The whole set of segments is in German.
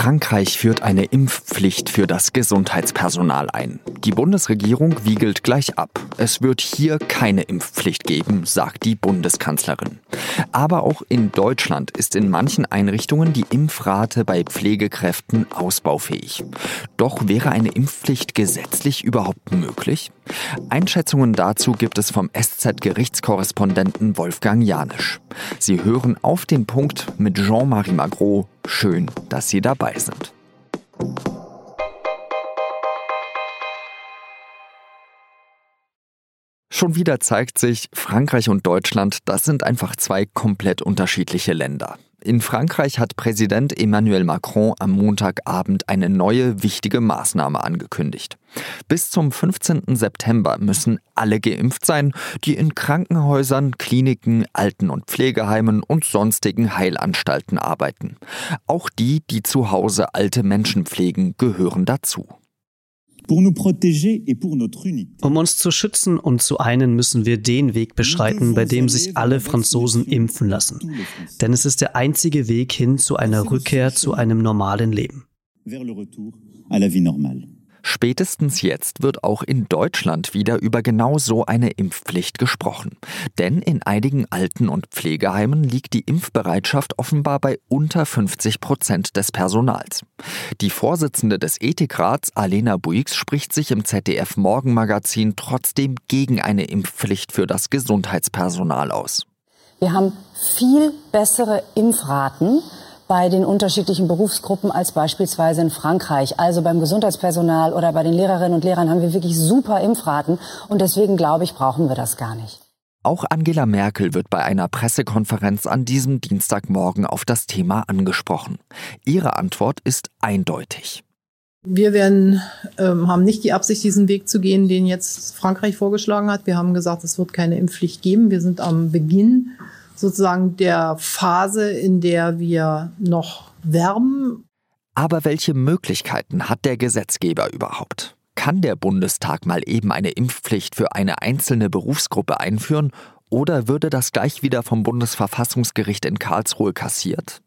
Frankreich führt eine Impfpflicht für das Gesundheitspersonal ein. Die Bundesregierung wiegelt gleich ab. Es wird hier keine Impfpflicht geben, sagt die Bundeskanzlerin. Aber auch in Deutschland ist in manchen Einrichtungen die Impfrate bei Pflegekräften ausbaufähig. Doch wäre eine Impfpflicht gesetzlich überhaupt möglich? Einschätzungen dazu gibt es vom SZ-Gerichtskorrespondenten Wolfgang Janisch. Sie hören auf den Punkt mit Jean-Marie Magro. Schön, dass Sie dabei sind. Schon wieder zeigt sich, Frankreich und Deutschland, das sind einfach zwei komplett unterschiedliche Länder. In Frankreich hat Präsident Emmanuel Macron am Montagabend eine neue wichtige Maßnahme angekündigt. Bis zum 15. September müssen alle geimpft sein, die in Krankenhäusern, Kliniken, Alten- und Pflegeheimen und sonstigen Heilanstalten arbeiten. Auch die, die zu Hause alte Menschen pflegen, gehören dazu. Um uns zu schützen und zu einen, müssen wir den Weg beschreiten, bei dem sich alle Franzosen impfen lassen. Denn es ist der einzige Weg hin zu einer Rückkehr zu einem normalen Leben. Spätestens jetzt wird auch in Deutschland wieder über genau so eine Impfpflicht gesprochen. Denn in einigen Alten- und Pflegeheimen liegt die Impfbereitschaft offenbar bei unter 50 Prozent des Personals. Die Vorsitzende des Ethikrats, Alena Buix, spricht sich im ZDF Morgenmagazin trotzdem gegen eine Impfpflicht für das Gesundheitspersonal aus. Wir haben viel bessere Impfraten bei den unterschiedlichen Berufsgruppen als beispielsweise in Frankreich. Also beim Gesundheitspersonal oder bei den Lehrerinnen und Lehrern haben wir wirklich super Impfraten und deswegen glaube ich, brauchen wir das gar nicht. Auch Angela Merkel wird bei einer Pressekonferenz an diesem Dienstagmorgen auf das Thema angesprochen. Ihre Antwort ist eindeutig. Wir werden, ähm, haben nicht die Absicht, diesen Weg zu gehen, den jetzt Frankreich vorgeschlagen hat. Wir haben gesagt, es wird keine Impfpflicht geben. Wir sind am Beginn sozusagen der Phase, in der wir noch werben. Aber welche Möglichkeiten hat der Gesetzgeber überhaupt? Kann der Bundestag mal eben eine Impfpflicht für eine einzelne Berufsgruppe einführen oder würde das gleich wieder vom Bundesverfassungsgericht in Karlsruhe kassiert?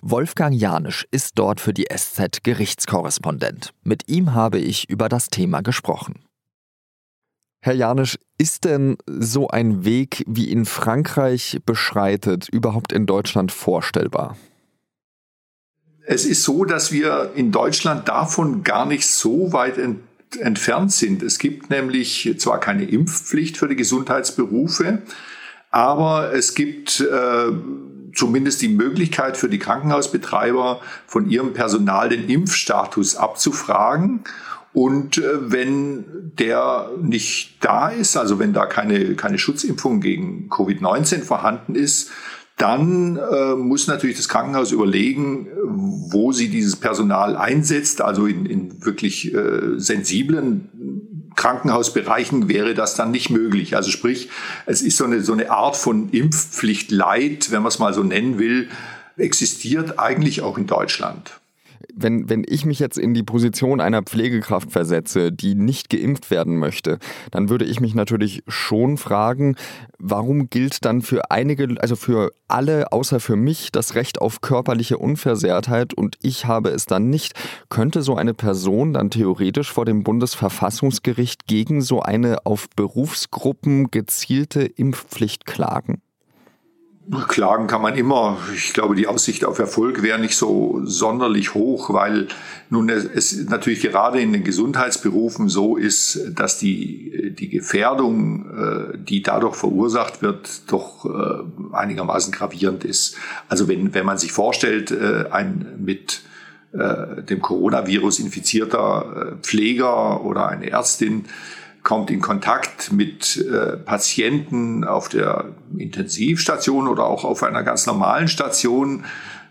Wolfgang Janisch ist dort für die SZ Gerichtskorrespondent. Mit ihm habe ich über das Thema gesprochen. Herr Janisch, ist denn so ein Weg, wie ihn Frankreich beschreitet, überhaupt in Deutschland vorstellbar? Es ist so, dass wir in Deutschland davon gar nicht so weit ent entfernt sind. Es gibt nämlich zwar keine Impfpflicht für die Gesundheitsberufe, aber es gibt äh, zumindest die Möglichkeit für die Krankenhausbetreiber von ihrem Personal den Impfstatus abzufragen und äh, wenn der nicht da ist, also wenn da keine, keine Schutzimpfung gegen Covid-19 vorhanden ist, dann äh, muss natürlich das Krankenhaus überlegen, wo sie dieses Personal einsetzt. Also in, in wirklich äh, sensiblen Krankenhausbereichen wäre das dann nicht möglich. Also sprich, es ist so eine, so eine Art von Impfpflicht Leid, wenn man es mal so nennen will, existiert eigentlich auch in Deutschland wenn, wenn ich mich jetzt in die Position einer Pflegekraft versetze, die nicht geimpft werden möchte, dann würde ich mich natürlich schon fragen, warum gilt dann für einige, also für alle außer für mich das Recht auf körperliche Unversehrtheit und ich habe es dann nicht. Könnte so eine Person dann theoretisch vor dem Bundesverfassungsgericht gegen so eine auf Berufsgruppen gezielte Impfpflicht klagen? Klagen kann man immer. Ich glaube, die Aussicht auf Erfolg wäre nicht so sonderlich hoch, weil nun es natürlich gerade in den Gesundheitsberufen so ist, dass die, die Gefährdung, äh, die dadurch verursacht wird, doch äh, einigermaßen gravierend ist. Also wenn, wenn man sich vorstellt, äh, ein mit dem Coronavirus infizierter Pfleger oder eine Ärztin, kommt in Kontakt mit äh, Patienten auf der Intensivstation oder auch auf einer ganz normalen Station,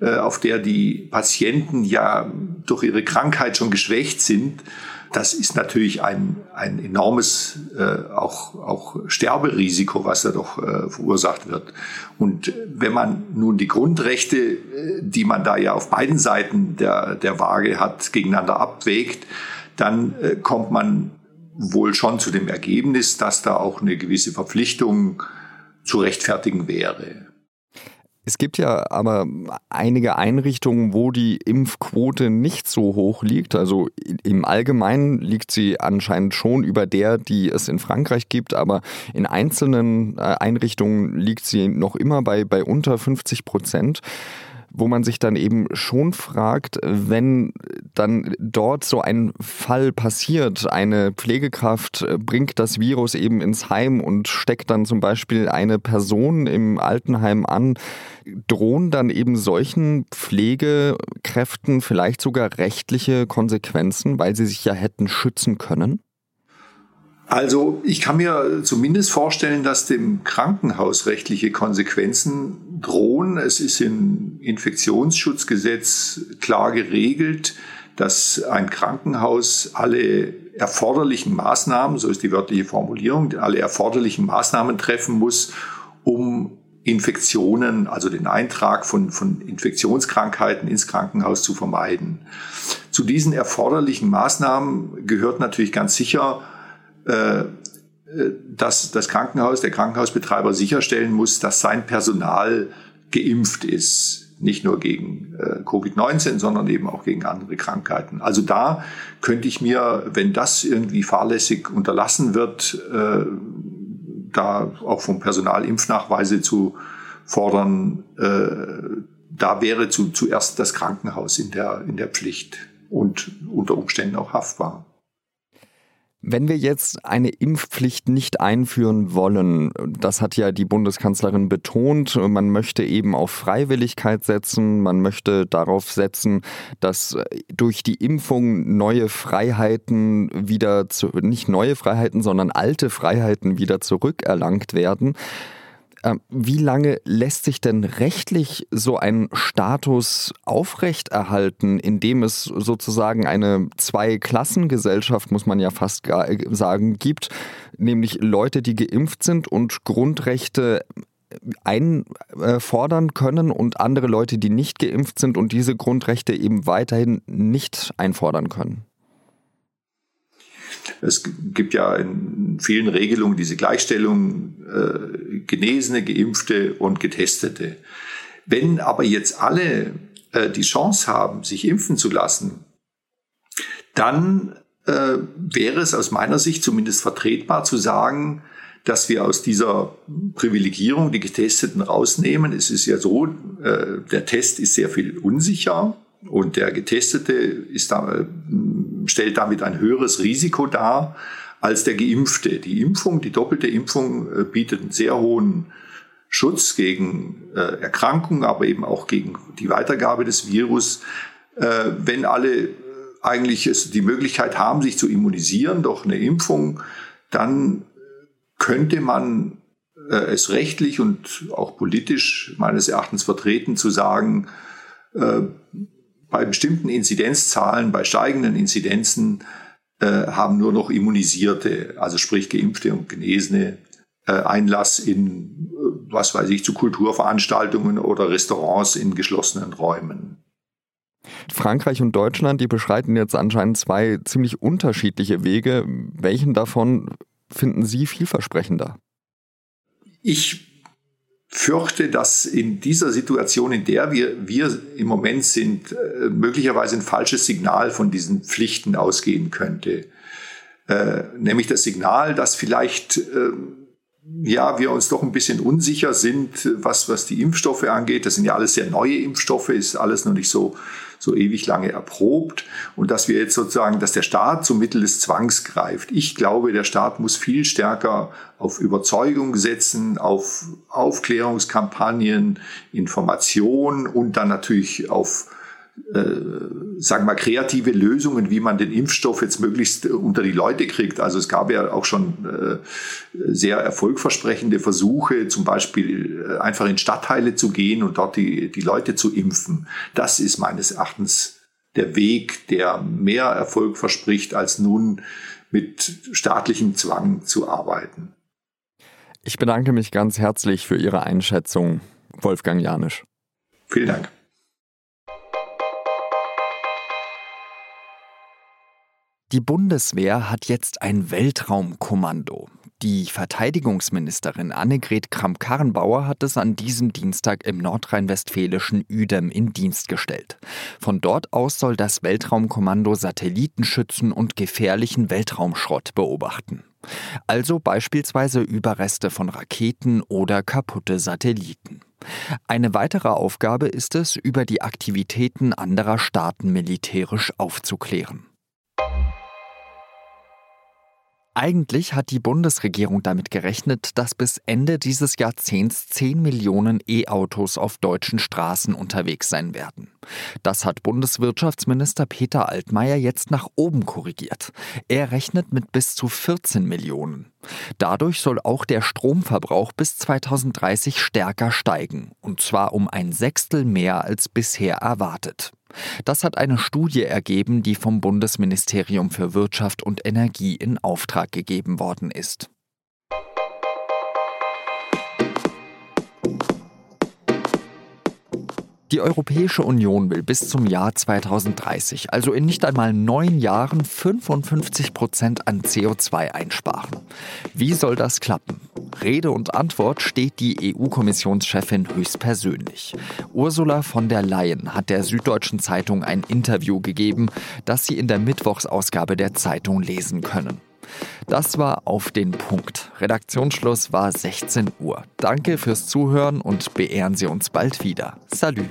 äh, auf der die Patienten ja durch ihre Krankheit schon geschwächt sind. Das ist natürlich ein, ein enormes äh, auch, auch Sterberisiko, was da doch äh, verursacht wird. Und wenn man nun die Grundrechte, äh, die man da ja auf beiden Seiten der, der Waage hat, gegeneinander abwägt, dann äh, kommt man wohl schon zu dem Ergebnis, dass da auch eine gewisse Verpflichtung zu rechtfertigen wäre. Es gibt ja aber einige Einrichtungen, wo die Impfquote nicht so hoch liegt. Also im Allgemeinen liegt sie anscheinend schon über der, die es in Frankreich gibt, aber in einzelnen äh, Einrichtungen liegt sie noch immer bei, bei unter 50 Prozent wo man sich dann eben schon fragt, wenn dann dort so ein Fall passiert, eine Pflegekraft bringt das Virus eben ins Heim und steckt dann zum Beispiel eine Person im Altenheim an, drohen dann eben solchen Pflegekräften vielleicht sogar rechtliche Konsequenzen, weil sie sich ja hätten schützen können? Also ich kann mir zumindest vorstellen, dass dem Krankenhaus rechtliche Konsequenzen drohen. Es ist im Infektionsschutzgesetz klar geregelt, dass ein Krankenhaus alle erforderlichen Maßnahmen, so ist die wörtliche Formulierung, alle erforderlichen Maßnahmen treffen muss, um Infektionen, also den Eintrag von, von Infektionskrankheiten ins Krankenhaus zu vermeiden. Zu diesen erforderlichen Maßnahmen gehört natürlich ganz sicher dass das Krankenhaus, der Krankenhausbetreiber sicherstellen muss, dass sein Personal geimpft ist. Nicht nur gegen äh, Covid-19, sondern eben auch gegen andere Krankheiten. Also da könnte ich mir, wenn das irgendwie fahrlässig unterlassen wird, äh, da auch vom Personal Impfnachweise zu fordern, da wäre zu, zuerst das Krankenhaus in der, in der Pflicht und unter Umständen auch haftbar. Wenn wir jetzt eine Impfpflicht nicht einführen wollen, das hat ja die Bundeskanzlerin betont, man möchte eben auf Freiwilligkeit setzen, man möchte darauf setzen, dass durch die Impfung neue Freiheiten wieder, zu, nicht neue Freiheiten, sondern alte Freiheiten wieder zurückerlangt werden. Ähm, wie lange lässt sich denn rechtlich so ein Status aufrechterhalten, in dem es sozusagen eine Zwei-Klassen-Gesellschaft, muss man ja fast sagen, gibt, nämlich Leute, die geimpft sind und Grundrechte einfordern können und andere Leute, die nicht geimpft sind und diese Grundrechte eben weiterhin nicht einfordern können? Es gibt ja in vielen Regelungen diese Gleichstellung äh, Genesene, Geimpfte und Getestete. Wenn aber jetzt alle äh, die Chance haben, sich impfen zu lassen, dann äh, wäre es aus meiner Sicht zumindest vertretbar zu sagen, dass wir aus dieser Privilegierung die Getesteten rausnehmen. Es ist ja so, äh, der Test ist sehr viel unsicher und der Getestete ist da, stellt damit ein höheres Risiko dar als der Geimpfte. Die Impfung, die doppelte Impfung äh, bietet einen sehr hohen Schutz gegen äh, Erkrankungen, aber eben auch gegen die Weitergabe des Virus. Äh, wenn alle eigentlich es, die Möglichkeit haben, sich zu immunisieren durch eine Impfung, dann könnte man es rechtlich und auch politisch meines Erachtens vertreten, zu sagen, bei bestimmten Inzidenzzahlen, bei steigenden Inzidenzen, äh, haben nur noch Immunisierte, also sprich Geimpfte und Genesene, äh, Einlass in, äh, was weiß ich, zu Kulturveranstaltungen oder Restaurants in geschlossenen Räumen. Frankreich und Deutschland, die beschreiten jetzt anscheinend zwei ziemlich unterschiedliche Wege. Welchen davon finden Sie vielversprechender? Ich fürchte, dass in dieser Situation, in der wir, wir im Moment sind, äh, möglicherweise ein falsches Signal von diesen Pflichten ausgehen könnte. Äh, nämlich das Signal, dass vielleicht äh, ja, wir uns doch ein bisschen unsicher sind, was, was die Impfstoffe angeht. Das sind ja alles sehr neue Impfstoffe, ist alles noch nicht so so ewig lange erprobt und dass wir jetzt sozusagen, dass der Staat zum Mittel des Zwangs greift. Ich glaube, der Staat muss viel stärker auf Überzeugung setzen, auf Aufklärungskampagnen, Information und dann natürlich auf äh, sagen wir mal, kreative Lösungen, wie man den Impfstoff jetzt möglichst unter die Leute kriegt. Also es gab ja auch schon äh, sehr erfolgversprechende Versuche, zum Beispiel äh, einfach in Stadtteile zu gehen und dort die, die Leute zu impfen. Das ist meines Erachtens der Weg, der mehr Erfolg verspricht, als nun mit staatlichem Zwang zu arbeiten. Ich bedanke mich ganz herzlich für Ihre Einschätzung, Wolfgang Janisch. Vielen Dank. Die Bundeswehr hat jetzt ein Weltraumkommando. Die Verteidigungsministerin Annegret Kramp-Karrenbauer hat es an diesem Dienstag im nordrhein-westfälischen Uedem in Dienst gestellt. Von dort aus soll das Weltraumkommando Satelliten schützen und gefährlichen Weltraumschrott beobachten. Also beispielsweise Überreste von Raketen oder kaputte Satelliten. Eine weitere Aufgabe ist es, über die Aktivitäten anderer Staaten militärisch aufzuklären. Eigentlich hat die Bundesregierung damit gerechnet, dass bis Ende dieses Jahrzehnts 10 Millionen E-Autos auf deutschen Straßen unterwegs sein werden. Das hat Bundeswirtschaftsminister Peter Altmaier jetzt nach oben korrigiert. Er rechnet mit bis zu 14 Millionen. Dadurch soll auch der Stromverbrauch bis 2030 stärker steigen, und zwar um ein Sechstel mehr als bisher erwartet. Das hat eine Studie ergeben, die vom Bundesministerium für Wirtschaft und Energie in Auftrag gegeben worden ist. Die Europäische Union will bis zum Jahr 2030, also in nicht einmal neun Jahren, 55 Prozent an CO2 einsparen. Wie soll das klappen? Rede und Antwort steht die EU-Kommissionschefin höchstpersönlich. Ursula von der Leyen hat der Süddeutschen Zeitung ein Interview gegeben, das Sie in der Mittwochsausgabe der Zeitung lesen können. Das war auf den Punkt. Redaktionsschluss war 16 Uhr. Danke fürs Zuhören und beehren Sie uns bald wieder. Salü.